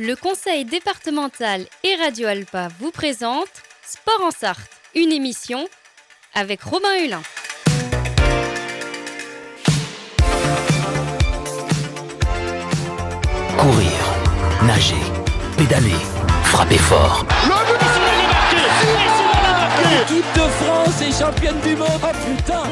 Le conseil départemental et Radio Alpa vous présente Sport en Sarthe, une émission avec Robin Hulin. Courir, nager, pédaler, frapper fort. L'équipe de France est championne du monde. Oh putain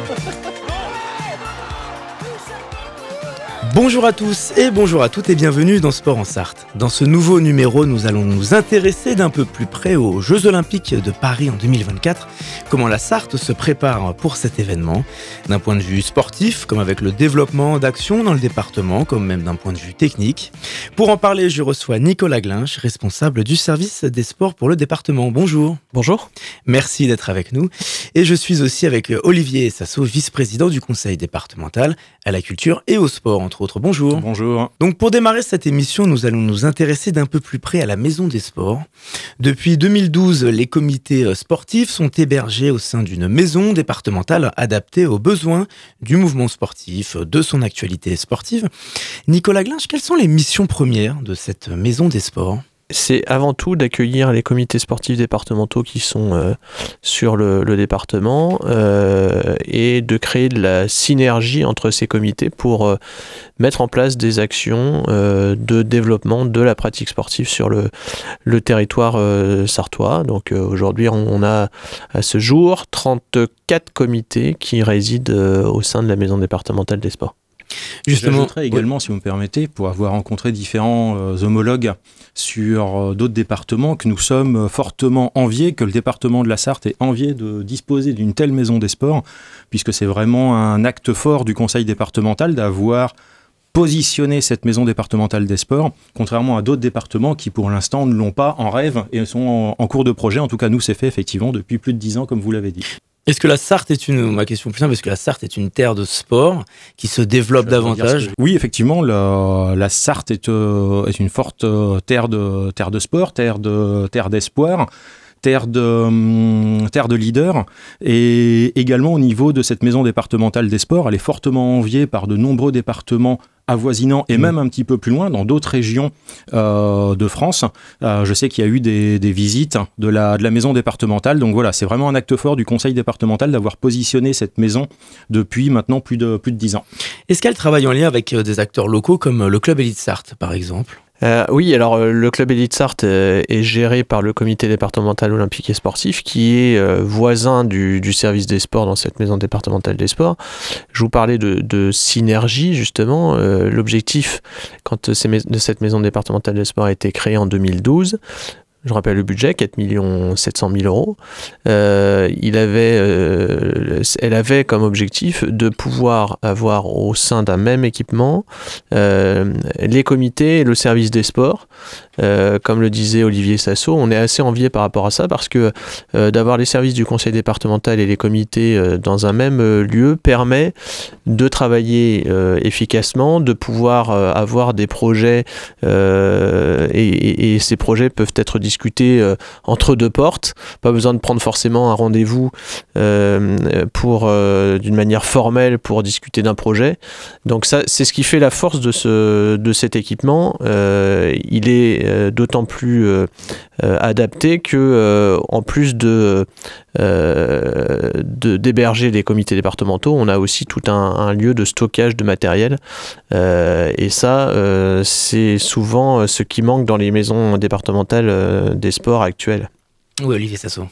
Bonjour à tous et bonjour à toutes et bienvenue dans Sport en Sarthe. Dans ce nouveau numéro, nous allons nous intéresser d'un peu plus près aux Jeux Olympiques de Paris en 2024, comment la Sarthe se prépare pour cet événement, d'un point de vue sportif, comme avec le développement d'actions dans le département, comme même d'un point de vue technique. Pour en parler, je reçois Nicolas Glinch, responsable du service des sports pour le département. Bonjour. Bonjour. Merci d'être avec nous. Et je suis aussi avec Olivier Sasso, vice-président du conseil départemental à la culture et au sport, entre Bonjour. Bonjour. Donc pour démarrer cette émission, nous allons nous intéresser d'un peu plus près à la Maison des Sports. Depuis 2012, les comités euh, sportifs sont hébergés au sein d'une maison départementale adaptée aux besoins du mouvement sportif, de son actualité sportive. Nicolas Glinch, quelles sont les missions premières de cette Maison des Sports? C'est avant tout d'accueillir les comités sportifs départementaux qui sont euh, sur le, département euh, et de créer de la synergie entre ces comités pour euh, mettre en place des actions de développement de la pratique sportive sur le, le territoire sartois. Donc aujourd'hui, on, a à ce jour 34 comités qui résident au sein de la maison départementale des sports. Justement, également, si vous me permettez, pour avoir rencontré différents euh, homologues sur euh, d'autres départements, que nous sommes fortement enviés, que le département de la Sarthe est envié de disposer d'une telle maison des sports, puisque c'est vraiment un acte fort du conseil départemental d'avoir positionné cette maison départementale des sports, contrairement à d'autres départements qui pour l'instant ne l'ont pas en rêve et sont en, cours de projet. En tout cas, nous, c'est fait effectivement depuis plus de dix ans, comme vous l'avez dit. Est-ce que la Sarthe est une, ma question plus simple, est-ce que la Sarthe est une terre de sport qui se développe davantage Oui, effectivement, la, la Sarthe est, euh, est, une forte euh, terre de, terre de sport, terre de terre d'espoir terre de, hum, terre de leader. Et également au niveau de cette maison départementale des sports, elle est fortement enviée par de nombreux départements avoisinant et mm. même un petit peu plus loin dans d'autres régions euh, de France. Euh, je sais qu'il y a eu des, visites de la, de la maison départementale. Donc voilà, c'est vraiment un acte fort du conseil départemental d'avoir positionné cette maison depuis maintenant plus de, plus de 10 ans. Est-ce qu'elle travaille en lien avec euh, des acteurs locaux comme le club Elite Sarthe par exemple? Euh, oui, alors euh, le club Elite Sarthe euh, est géré par le comité départemental olympique et sportif qui est voisin du, service des sports dans cette maison départementale des sports. Je vous parlais de, synergie justement. L'objectif quand de cette maison départementale des sports a été créée en 2012, je rappelle le budget, 4 700 000 euros. Euh, il avait, euh, elle avait comme objectif de pouvoir avoir au sein d'un même équipement euh, les comités et le service des sports. Comme le disait Olivier Sasso, on est assez envié par rapport à ça parce que d'avoir les services du conseil départemental et les comités dans un même lieu permet de travailler efficacement, de pouvoir avoir des projets et, et, ces projets peuvent être discuter euh, entre deux portes. Pas besoin de prendre forcément un rendez-vous euh, pour euh, d'une manière formelle pour discuter d'un projet. Donc ça, c'est ce qui fait la force de ce de cet équipement. il est d'autant plus adapté que en plus de d'héberger les comités départementaux, on a aussi tout un, un lieu de stockage de matériel. et ça, c'est souvent ce qui manque dans les maisons départementales euh, des sports actuels. Oui, Olivier Sasso.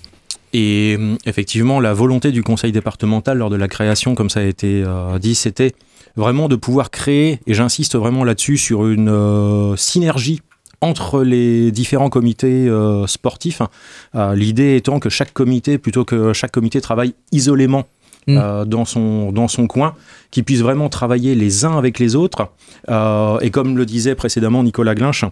Et euh, effectivement, la volonté du conseil départemental lors de la création, comme ça a été euh, dit, c'était vraiment de pouvoir créer, et j'insiste vraiment là-dessus, sur une synergie entre les différents comités sportifs. L'idée étant que chaque comité, plutôt que chaque comité travaille isolément mm. dans, son, dans son coin, qui puisse vraiment travailler les uns avec les autres. et comme le disait précédemment Nicolas Glinch,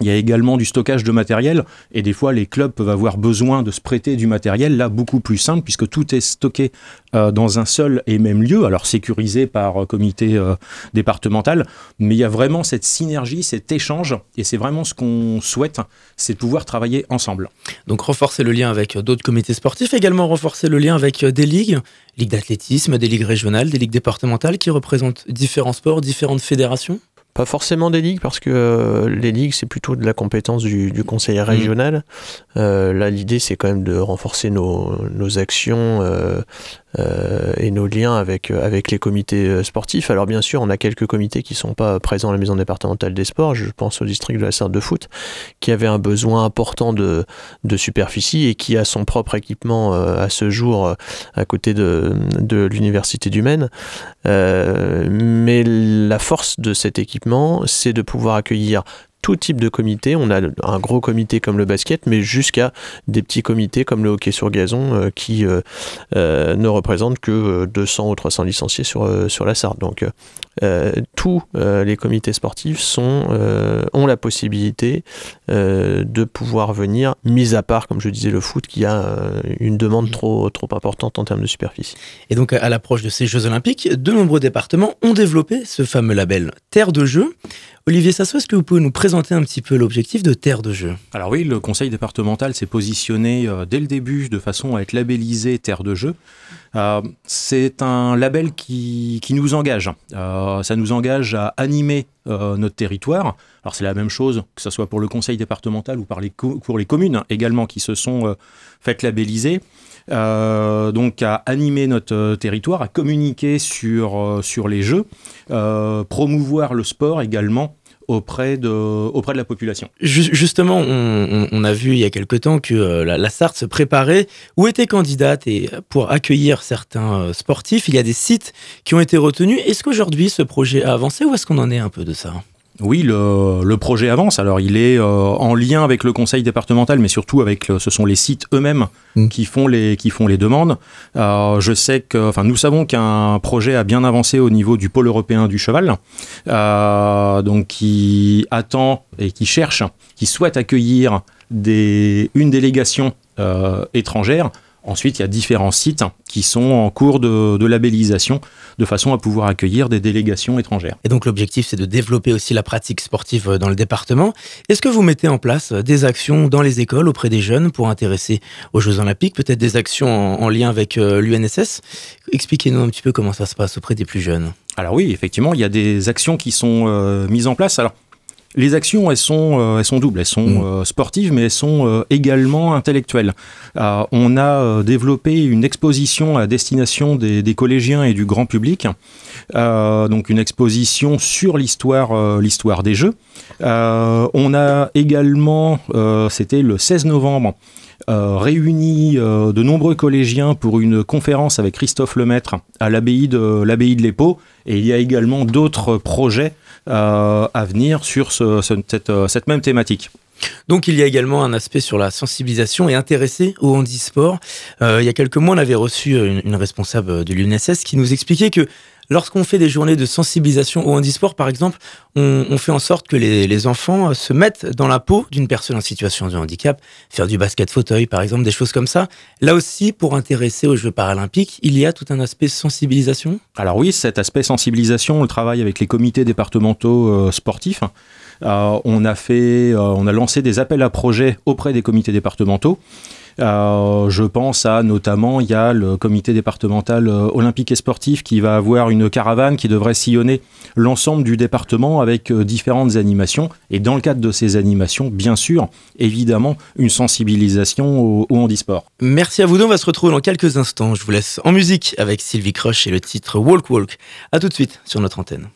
il y a également du stockage de matériel et des fois les clubs peuvent avoir besoin de se prêter du matériel là beaucoup plus simple puisque tout est stocké euh, dans un seul et même lieu, alors sécurisé par euh, comité euh, départemental, mais il y a vraiment cette synergie, cet échange et c'est vraiment ce qu'on souhaite, c'est de pouvoir travailler ensemble. Donc renforcer le lien avec d'autres comités sportifs, également renforcer le lien avec des ligues, ligues d'athlétisme, des ligues régionales, des ligues départementales qui représentent différents sports, différentes fédérations pas forcément des ligues, parce que euh, les ligues, c'est plutôt de la compétence du, du conseil Mmh. régional. Euh, là, l'idée, c'est quand même de renforcer nos, nos actions euh, euh, et nos liens avec, euh, avec les comités euh, sportifs. Alors, bien sûr, on a quelques comités qui sont pas présents à la maison départementale des sports. Je pense au district de la Sarthe de foot, qui avait un besoin important de, de superficie et qui a son propre équipement à ce jour à côté de, de l'université du Maine. Mais la force de cet équipement, c'est de pouvoir accueillir tout type de comité. On a un gros comité comme le basket, mais jusqu'à des petits comités comme le hockey sur gazon euh, qui euh, euh, ne représentent que euh, 200 ou 300 licenciés sur, sur la Sarthe. Donc, tous les comités sportifs sont, ont la possibilité de pouvoir venir, mis à part, comme je disais, le foot qui a une demande trop, trop importante en termes de superficie. Et donc, à l'approche de ces Jeux Olympiques, de nombreux départements ont développé ce fameux label Terre de Jeux. Olivier Sasso, est-ce que vous pouvez nous présenter un petit peu l'objectif de Terre de Jeux Alors oui, le conseil départemental s'est positionné euh, dès le début de façon à être labellisé Terre de Jeux. Euh, c'est un label qui, qui nous engage. Euh, ça nous engage à animer notre territoire. Alors c'est la même chose, que ce soit pour le conseil départemental ou pour les communes également qui se sont faites labelliser. Donc à animer notre territoire, à communiquer sur, sur les jeux, promouvoir le sport également auprès de, auprès de la population. Ju- Justement, on, a vu il y a quelque temps que euh, la, la Sarthe se préparait ou était candidate et pour accueillir certains euh, sportifs. Il y a des sites qui ont été retenus. Est-ce qu'aujourd'hui ce projet a avancé ou est-ce qu'on en est un peu de ça? Oui, le, le projet avance. Alors, il est euh, en lien avec le conseil départemental, mais surtout avec, le- ce sont les sites eux-mêmes Mm. qui font les qui font les demandes. Euh, je sais que, enfin, nous savons qu'un projet a bien avancé au niveau du pôle européen du cheval, euh, donc qui attend et qui cherche, qui souhaite accueillir des une délégation euh, étrangère. Ensuite, il y a différents sites qui sont en cours de, de labellisation de façon à pouvoir accueillir des délégations étrangères. Et donc l'objectif c'est de développer aussi la pratique sportive euh, dans le département. Est-ce que vous mettez en place euh, des actions dans les écoles auprès des jeunes pour intéresser aux Jeux Olympiques, peut-être des actions en, en lien avec euh, l'UNSS? Expliquez-nous un petit peu comment ça se passe auprès des plus jeunes. Alors oui, effectivement, il y a des actions qui sont euh, mises en place. Alors, les actions, elles sont, euh, elles sont doubles. Elles sont Mm. euh, sportives, mais elles sont euh, également intellectuelles. On a développé une exposition à destination des, des collégiens et du grand public. Donc une exposition sur l'histoire, l'histoire des Jeux. On a également, c'était le 16 novembre, euh, réuni euh, de nombreux collégiens pour une conférence avec Christophe Lemaître à l'abbaye de l'abbaye de l'Épau. Et il y a également d'autres projets à venir sur euh, cette même thématique. Donc il y a également un aspect sur la sensibilisation et intéresser au handisport. Euh, il y a quelques mois, on avait reçu une responsable de l'UNSS qui nous expliquait que lorsqu'on fait des journées de sensibilisation au handisport, par exemple, on, fait en sorte que les, enfants euh, se mettent dans la peau d'une personne en situation de handicap, faire du basket fauteuil, par exemple, des choses comme ça. Là aussi, pour intéresser aux Jeux paralympiques, il y a tout un aspect sensibilisation? Alors oui, cet aspect sensibilisation, on le travaille avec les comités départementaux euh, sportifs. Euh, on a fait, on a lancé des appels à projets auprès des comités départementaux. Euh, je pense à notamment, il y a le comité départemental euh, olympique et sportif qui va avoir une caravane qui devrait sillonner l'ensemble du département avec euh, différentes animations. Et dans le cadre de ces animations, bien sûr, évidemment, une sensibilisation au, handisport. Merci à vous deux, on va se retrouver dans quelques instants. Je vous laisse en musique avec Sylvie Crush et le titre Walk Walk. À tout de suite sur notre antenne.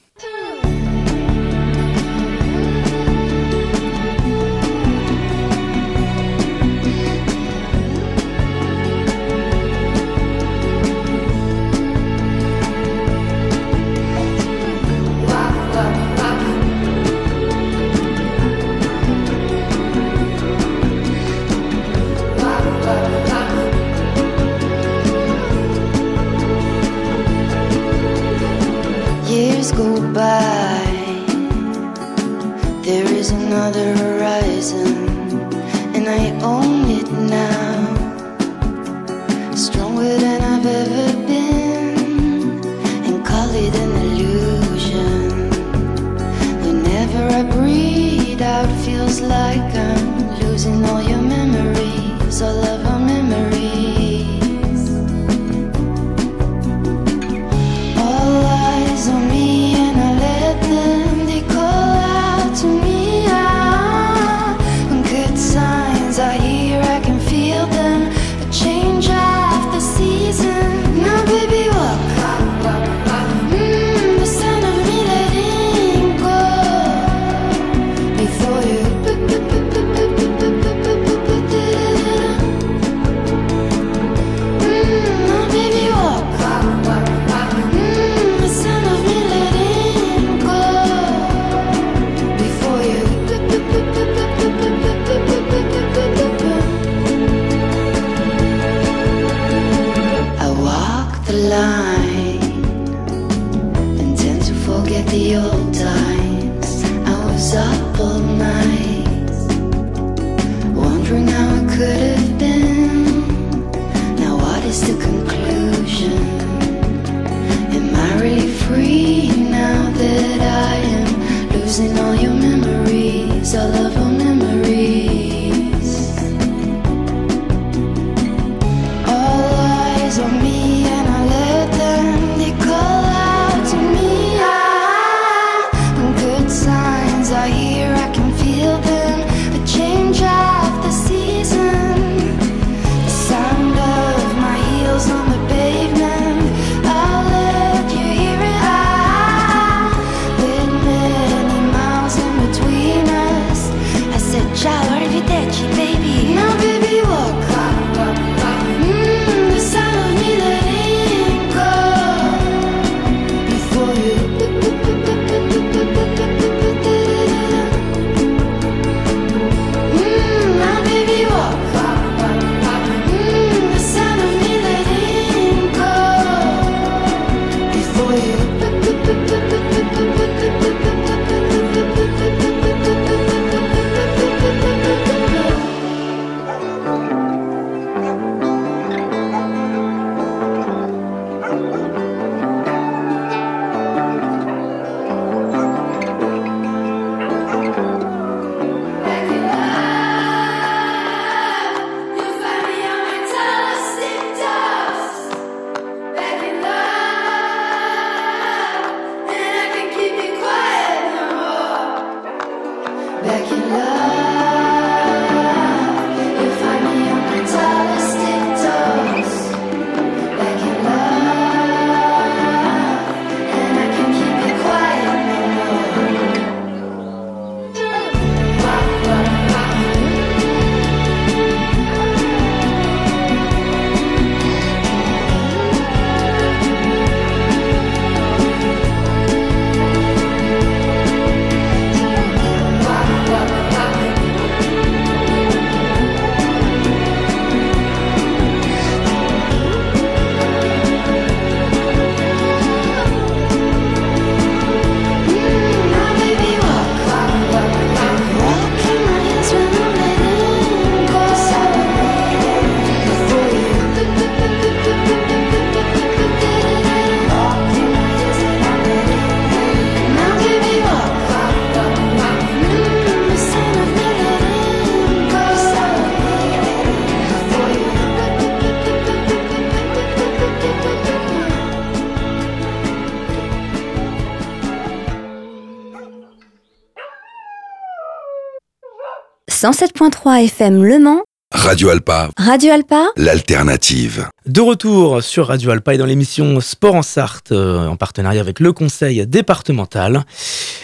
107.3 FM Le Mans, Radio Alpa, Radio Alpa, l'alternative. De retour sur Radio Alpa et dans l'émission Sport en Sarthe, euh, en partenariat avec le conseil départemental.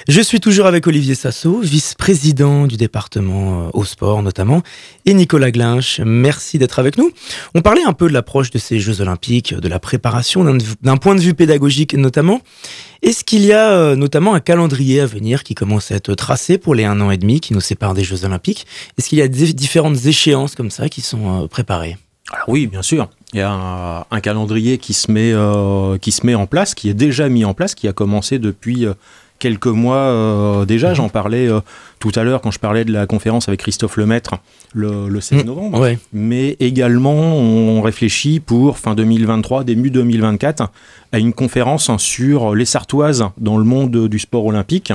Je suis toujours avec Olivier Sasso, vice-président du département euh, au sport notamment, et Nicolas Glinch. Merci d'être avec nous. On parlait un peu de l'approche de ces Jeux Olympiques, de la préparation d'un- point de vue pédagogique notamment. Est-ce qu'il y a euh, notamment un calendrier à venir qui commence à être tracé pour les un an et demi qui nous séparent des Jeux Olympiques? Est-ce qu'il y a différentes échéances comme ça qui sont euh, préparées? Alors oui, bien sûr. Il y a un, calendrier qui se, met, qui se met en place, qui est déjà mis en place, qui a commencé depuis quelques mois euh, déjà. J'en parlais euh, tout à l'heure quand je parlais de la conférence avec Christophe Lemaître le, le 16 Mm, novembre. Ouais. Mais également, on réfléchit pour fin 2023, début 2024, à une conférence sur les Sartoises dans le monde du sport olympique.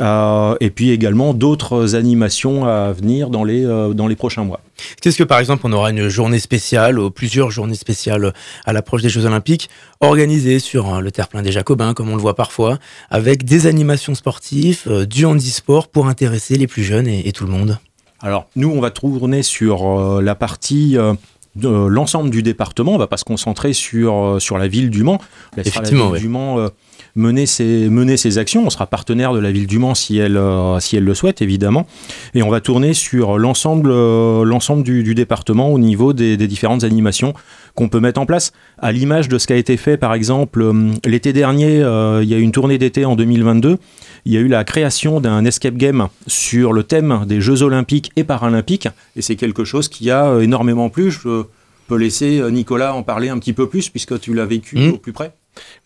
Euh, et puis également d'autres animations à venir dans les, euh, dans les prochains mois. Est-ce que par exemple on aura une journée spéciale ou plusieurs journées spéciales à l'approche des Jeux Olympiques organisées sur euh, le terre-plein des Jacobins comme on le voit parfois avec des animations sportives, euh, du handisport pour intéresser les plus jeunes et, et tout le monde Alors, nous, on va tourner sur euh, la partie euh, de l'ensemble du département. On va pas se concentrer sur, euh, sur la ville du Mans. On laissera Effectivement, la ville ouais. du Mans euh, mener, ses, mener ses actions. On sera partenaire de la ville du Mans si elle, euh, si elle le souhaite, évidemment. Et on va tourner sur l'ensemble euh, l'ensemble du, du département au niveau des, des différentes animations qu'on peut mettre en place. À l'image de ce qui a été fait, par exemple, l'été dernier, il y a eu une tournée d'été en 2022. Il y a eu la création d'un escape game sur le thème des Jeux Olympiques et Paralympiques. Et c'est quelque chose qui a énormément plu. Je peux laisser euh, Nicolas en parler un petit peu plus puisque tu l'as vécu Mm. au plus près.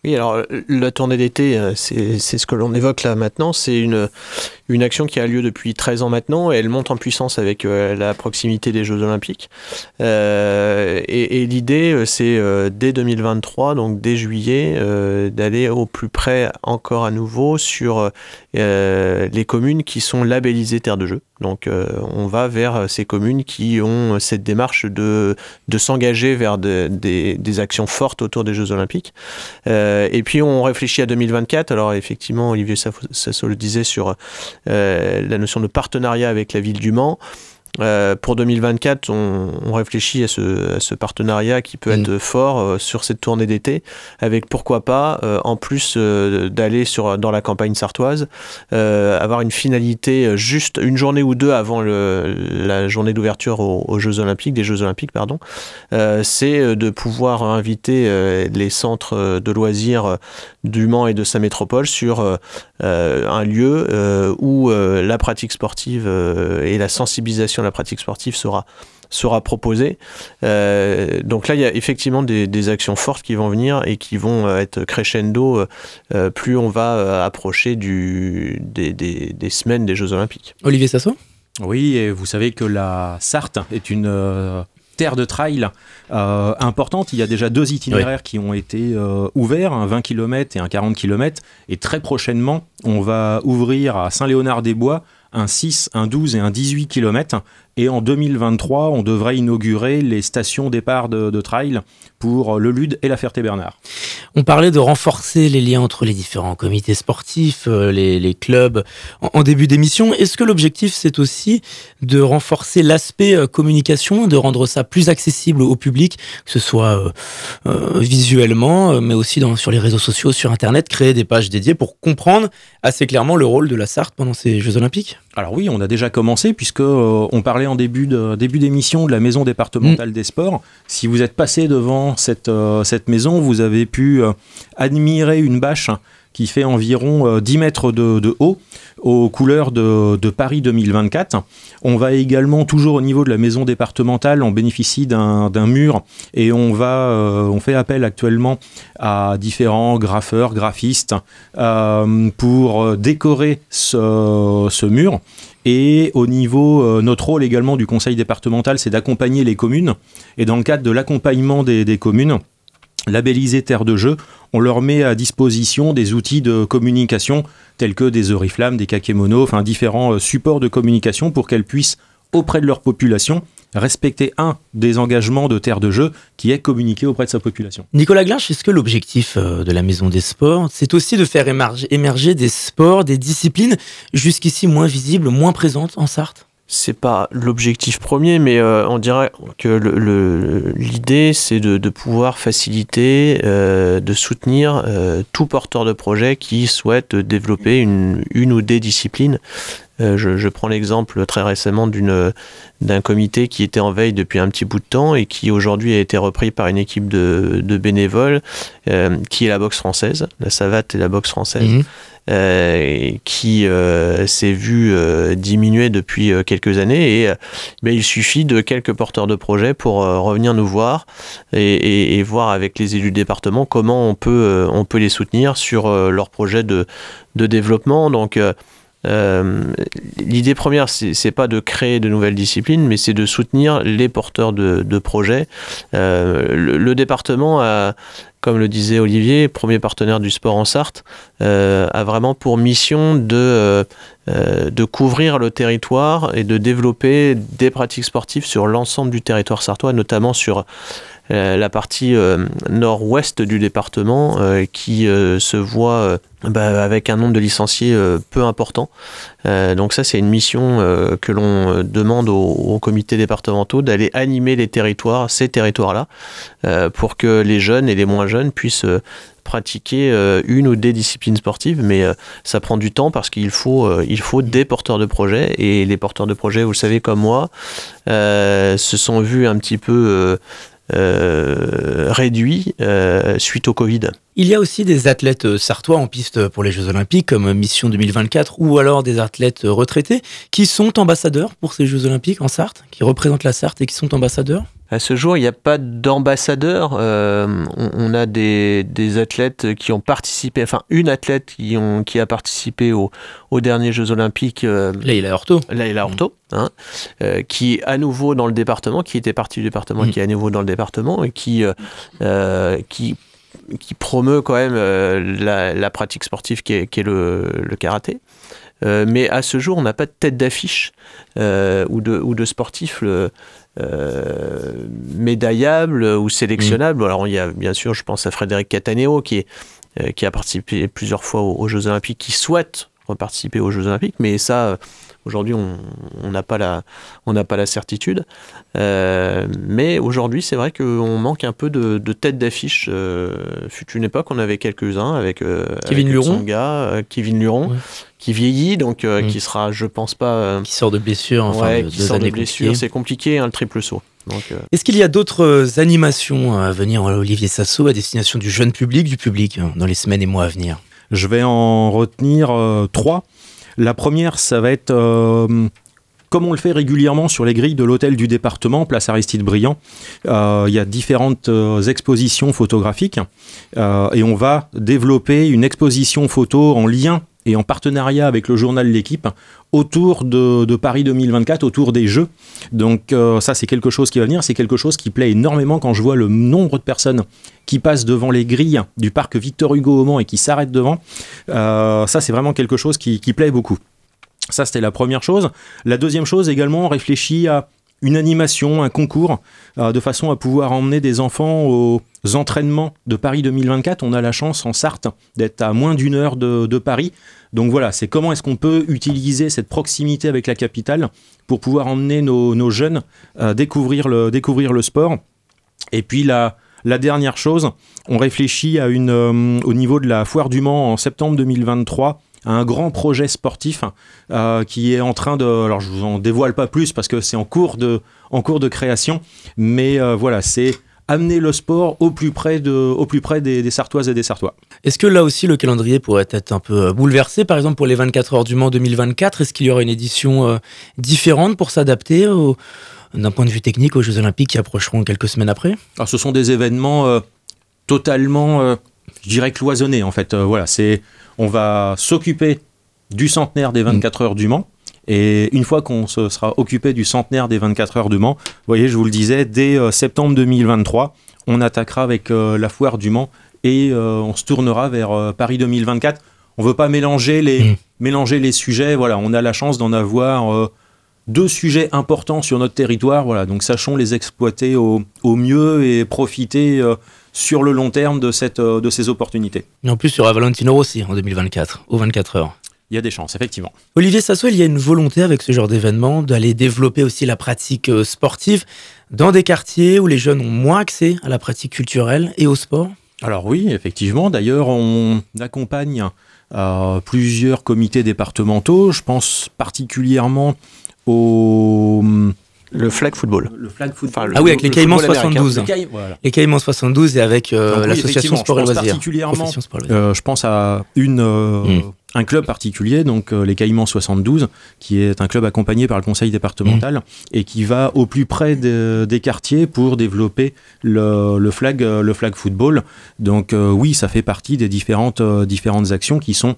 Oui, alors la tournée d'été, euh, c'est ce que l'on évoque là maintenant. C'est une, une action qui a lieu depuis 13 ans maintenant et elle monte en puissance avec euh, la proximité des Jeux Olympiques. Euh, et l'idée, c'est euh, dès 2023, donc dès juillet, d'aller au plus près encore à nouveau sur les communes qui sont labellisées terre de jeu. Donc euh, on va vers ces communes qui ont cette démarche de, s'engager vers de- des, des actions fortes autour des Jeux Olympiques. Euh, et puis on réfléchit à 2024. Alors effectivement, Olivier Sasso le disait sur euh, la notion de partenariat avec la ville du Mans. Euh, pour 2024, on, on réfléchit à ce, à ce partenariat qui peut Mm. être fort euh, sur cette tournée d'été, avec pourquoi pas, euh, en plus d'aller sur dans la campagne sartoise, avoir une finalité juste une journée ou deux avant le, la journée d'ouverture aux, aux Jeux Olympiques, des Jeux Olympiques, pardon, c'est de pouvoir inviter les centres de loisirs du Mans et de sa métropole sur un lieu où la pratique sportive et la sensibilisation la pratique sportive sera sera proposée. Euh, donc là, il y a effectivement des, des actions fortes qui vont venir et qui vont euh, être crescendo euh, plus on va approcher du, des, des- des semaines des Jeux Olympiques. Olivier Sasso? Oui, et vous savez que la Sarthe est une euh, terre de trail euh, importante. Il y a déjà deux itinéraires qui ont été euh, ouverts, un 20 km et un 40 km. Et très prochainement, on va ouvrir à Saint-Léonard-des-Bois un 6, un 12 et un 18 km Et en 2023, on devrait inaugurer les stations départ de, de trail pour le Lude et la Ferté-Bernard. On parlait de renforcer les liens entre les différents comités sportifs, euh, les, les clubs en, en début d'émission. Est-ce que l'objectif, c'est aussi de renforcer l'aspect euh, communication, de rendre ça plus accessible au public, que ce soit euh, euh, visuellement, mais aussi dans, sur les réseaux sociaux, sur Internet, créer des pages dédiées pour comprendre assez clairement le rôle de la Sarthe pendant ces Jeux Olympiques? Alors oui, on a déjà commencé puisque euh, on parlait en début de début d'émission de la maison départementale des sports. Si vous êtes passé devant cette euh, cette maison, vous avez pu euh, admirer une bâche qui fait environ euh, 10 mètres de, de haut aux couleurs de, de Paris 2024. On va également toujours au niveau de la maison départementale, on bénéficie d'un d'un mur et on va euh, on fait appel actuellement à différents graffeurs, graphistes euh, pour euh, décorer ce, ce mur. Et au niveau, euh, notre rôle également du conseil départemental, c'est d'accompagner les communes. Et dans le cadre de l'accompagnement des, communes, labellisées terre de jeu, on leur met à disposition des outils de communication tels que des oriflammes, des kakémonos, enfin différents euh, supports de communication pour qu'elles puissent, auprès de leur population, respecter un des engagements de terre de jeu qui est communiquer auprès de sa population. Nicolas Glinch, est-ce que l'objectif euh, de la Maison des Sports, c'est aussi de faire émerger des sports, des disciplines jusqu'ici moins visibles, moins présentes en Sarthe? C'est pas l'objectif premier, mais euh, on dirait que l'idée, c'est de, pouvoir faciliter, euh, de soutenir euh, tout porteur de projet qui souhaite développer une, ou des disciplines. Je, prends l'exemple très récemment d'un comité qui était en veille depuis un petit bout de temps et qui aujourd'hui a été repris par une équipe de, bénévoles, qui est la boxe française, la savate et la boxe française Mhm. Euh, qui euh, s'est vu euh, diminuer depuis quelques années et ben, il suffit de quelques porteurs de projets pour revenir nous voir et, voir avec les élus du département comment on peut, on peut les soutenir sur leurs projets de, développement. Donc l'idée première, c'est pas de créer de nouvelles disciplines, mais c'est de soutenir les porteurs de, projets. Le département a, comme le disait Olivier, premier partenaire du sport en Sarthe, euh, a vraiment pour mission de, euh, euh, de couvrir le territoire et de développer des pratiques sportives sur l'ensemble du territoire sartois, notamment sur la partie euh, nord-ouest du département euh, qui euh, se voit euh, bah, avec un nombre de licenciés euh, peu important. Euh, donc ça, c'est une mission euh, que l'on euh, demande aux, comités départementaux d'aller animer les territoires, ces territoires-là, euh, pour que les jeunes et les moins jeunes puissent euh, pratiquer euh, une ou des disciplines sportives, mais euh, ça prend du temps parce qu'il faut, euh, il faut des porteurs de projets et les porteurs de projets, vous le savez comme moi, euh, se sont vus un petit peu euh, réduits euh, suite au Covid. Il y a aussi des athlètes sartois en piste pour les Jeux Olympiques, comme Mission 2024, ou alors des athlètes retraités qui sont ambassadeurs pour ces Jeux Olympiques en Sarthe, qui représentent la Sarthe et qui sont ambassadeurs. À ce jour, il n'y a pas d'ambassadeur. Euh, on, on a des, des athlètes qui ont participé, enfin une athlète qui, ont, qui a participé au- aux derniers Jeux Olympiques, euh, Leïla Horto. Laila Orto, hein, euh, qui est à nouveau dans le département, qui était partie du département, Mm. qui est à nouveau dans le département et qui, euh, euh, qui, qui promeut quand même la, la pratique sportive qui est, qui est le, le karaté. Euh, mais à ce jour, on n'a pas de tête d'affiche euh, ou, de, ou de sportif le, euh, médaillable ou sélectionnable. Alors, il y a bien sûr, je pense à Frédéric Cataneo qui, est, euh, qui a participé plusieurs fois aux, aux Jeux Olympiques, qui souhaite reparticiper aux Jeux Olympiques, mais ça, euh, aujourd'hui, on n'a pas, la- on n'a pas la certitude. Euh, mais aujourd'hui, c'est vrai qu'on manque un peu de, de tête d'affiche. Euh, fut une époque, on avait quelques-uns avec euh, Kevin avec Luron. Tsonga, Kevin Luron, Ouais. qui vieillit, donc Mm. qui sera, je pense pas, Qui sort de blessure, enfin, ouais, de, qui sort de blessure. C'est compliqué, hein, le triple saut. Euh, Est-ce qu'il y a d'autres animations à venir, Olivier Sasso, à destination du jeune public, du public, euh, dans les semaines et mois à venir? Je vais en retenir euh, trois. La première, ça va être euh, comme on le fait régulièrement sur les grilles de l'hôtel du département, place Aristide Briand. euh, Il y a différentes expositions photographiques et on va développer une exposition photo en lien et en partenariat avec le journal L'équipe autour de, Paris 2024, autour des Jeux. Donc euh, ça, c'est quelque chose qui va venir, c'est quelque chose qui plaît énormément quand je vois le nombre de personnes qui passent devant les grilles du parc Victor Hugo au Mans et qui s'arrêtent devant. Euh, ça, c'est vraiment quelque chose qui, qui plaît beaucoup. Ça, c'était la première chose. La deuxième chose également, on réfléchit à une animation, un concours, euh, de façon à pouvoir emmener des enfants aux entraînements de Paris 2024. On a la chance en Sarthe d'être à moins d'une heure de, Paris. Donc voilà, c'est comment est-ce qu'on peut utiliser cette proximité avec la capitale pour pouvoir emmener nos, jeunes euh, découvrir, le, sport. Et puis la, dernière chose, on réfléchit à une, euh, au niveau de la foire du Mans en septembre 2023 à un grand projet sportif euh, qui est en train de. Alors je vous en dévoile pas plus parce que c'est en cours de, en cours de création, mais euh, voilà, c'est amener le sport au plus près, de, au plus près des, des Sartoises et des Sartois. Est-ce que là aussi le calendrier pourrait être un peu euh, bouleversé Par exemple pour les 24 heures du Mans 2024, est-ce qu'il y aura une édition euh, différente pour s'adapter d'un point de vue technique aux Jeux Olympiques qui approcheront quelques semaines après? Alors ce sont des événements euh, totalement, euh, je dirais, cloisonnés en fait. Voilà, c'est, on va s'occuper du centenaire des 24 heures du Mans. Et une fois qu'on se sera occupé du centenaire des 24 heures du Mans, vous voyez, je vous le disais, dès euh, septembre 2023, on attaquera avec euh, la foire du Mans et euh, on se tournera vers Paris 2024. On veut pas mélanger les, Mm. mélanger les sujets. Voilà, on a la chance d'en avoir deux sujets importants sur notre territoire. Voilà, donc sachons les exploiter au, au mieux et profiter sur le long terme de, cette, euh, de ces opportunités. Et en plus, il y aura Valentino Rossi en 2024, aux 24 heures. Il y a des chances, effectivement. Olivier Sasso, il y a une volonté avec ce genre d'événement d'aller développer aussi la pratique euh, sportive dans des quartiers où les jeunes ont moins accès à la pratique culturelle et au sport? Alors oui, effectivement. D'ailleurs, on accompagne euh, plusieurs comités départementaux. Je pense particulièrement au Le flag football. le flag foot. Enfin, le- Ah oui, avec les le Caïmans football américain. 72. Le Caï- voilà. Les Caïmans 72 et avec euh, oui, l'association Sport et je pense Loisirs. particulièrement. Euh, je pense à une, euh, Mm. un club particulier, donc euh, les Caïmans 72, qui est un club accompagné par le conseil départemental et qui va au plus près de- des quartiers pour développer le, le flag, euh, le flag football. Donc euh, oui, ça fait partie des différentes, euh, différentes actions qui sont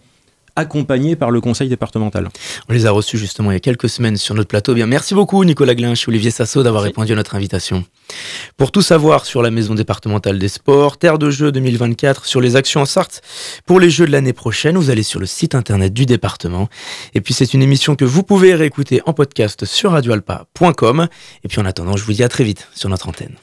accompagnées par le conseil départemental. On les a reçus justement il y a quelques semaines sur notre plateau. Bien, merci beaucoup Nicolas Glinch, Olivier Sasso d'avoir répondu à notre invitation. Pour tout savoir sur la maison départementale des sports, Terre de Jeux 2024, sur les actions en Sarthe pour les Jeux de l'année prochaine, vous allez sur le site internet du département. Et puis c'est une émission que vous pouvez réécouter en podcast sur radioalpa.com. Et puis en attendant, je vous dis à très vite sur notre antenne.